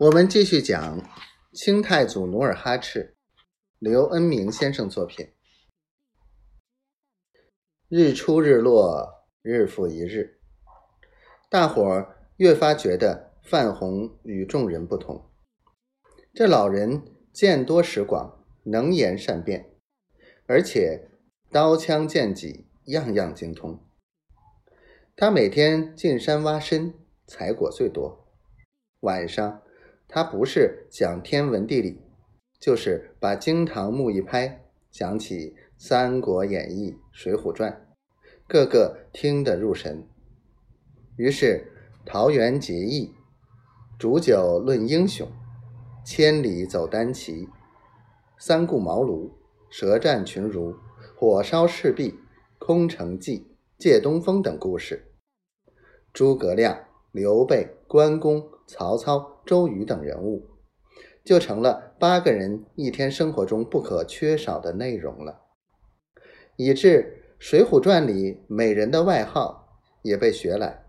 我们继续讲清太祖努尔哈赤，刘恩明先生作品。日出日落，日复一日，大伙儿越发觉得范红与众人不同。这老人见多识广，能言善辩，而且刀枪剑戟样样精通。他每天进山挖参，采果最多，晚上。他不是讲天文地理，就是把惊堂木一拍，讲起《三国演义》《水浒传》，个个听得入神。于是桃园结义，煮酒论英雄，千里走单骑，三顾茅庐，舌战群儒，火烧赤壁，空城计，借东风等故事，诸葛亮、刘备、关公。曹操、周瑜等人物，就成了八个人一天生活中不可缺少的内容了。以致《水浒传》里每人的外号也被学来，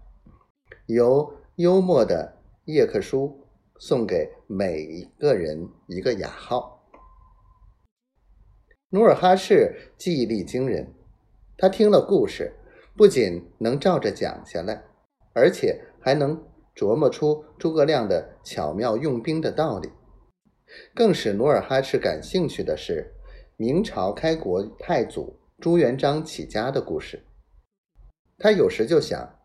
由幽默的叶克书送给每一个人一个雅号。努尔哈赤记忆力惊人，他听了故事，不仅能照着讲下来，而且还能。琢磨出诸葛亮的巧妙用兵的道理，更使努尔哈赤感兴趣的是明朝开国太祖朱元璋起家的故事。他有时就想，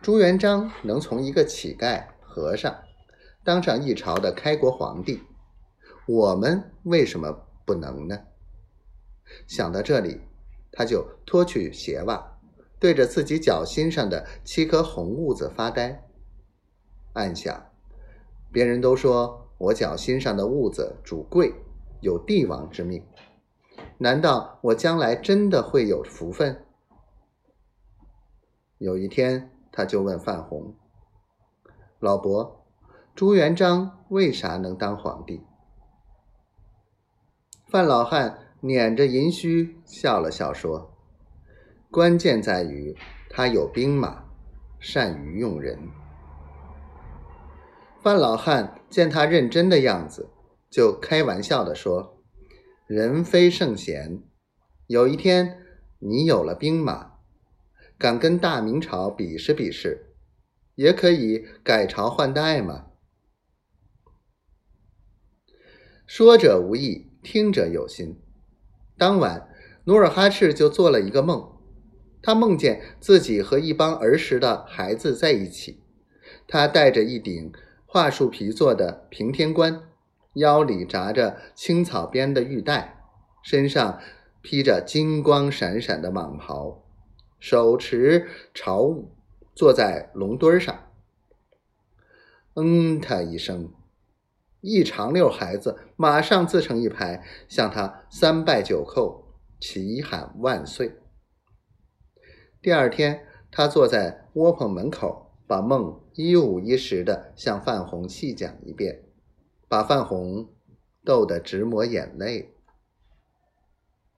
朱元璋能从一个乞丐和尚当上一朝的开国皇帝，我们为什么不能呢？想到这里，他就脱去鞋袜，对着自己脚心上的七颗红痦子发呆。暗想，别人都说我脚心上的痦子主贵，有帝王之命，难道我将来真的会有福分？有一天，他就问范红：“老伯，朱元璋为啥能当皇帝？”范老汉捻着银须笑了笑说：“关键在于他有兵马，善于用人。”范老汉见他认真的样子，就开玩笑的说：“人非圣贤，有一天你有了兵马，敢跟大明朝比试比试，也可以改朝换代嘛。”说者无意，听者有心。当晚，努尔哈赤就做了一个梦，他梦见自己和一帮儿时的孩子在一起，他戴着一顶。桦树皮做的平天冠，腰里扎着青草编的玉带，身上披着金光闪闪的蟒袍，手持朝舞，坐在龙墩上。嗯，他一声，一长溜孩子马上自成一排，向他三拜九叩，齐喊万岁。第二天，他坐在窝棚门口。把梦一五一十的向范红细讲一遍，把范红逗得直抹眼泪。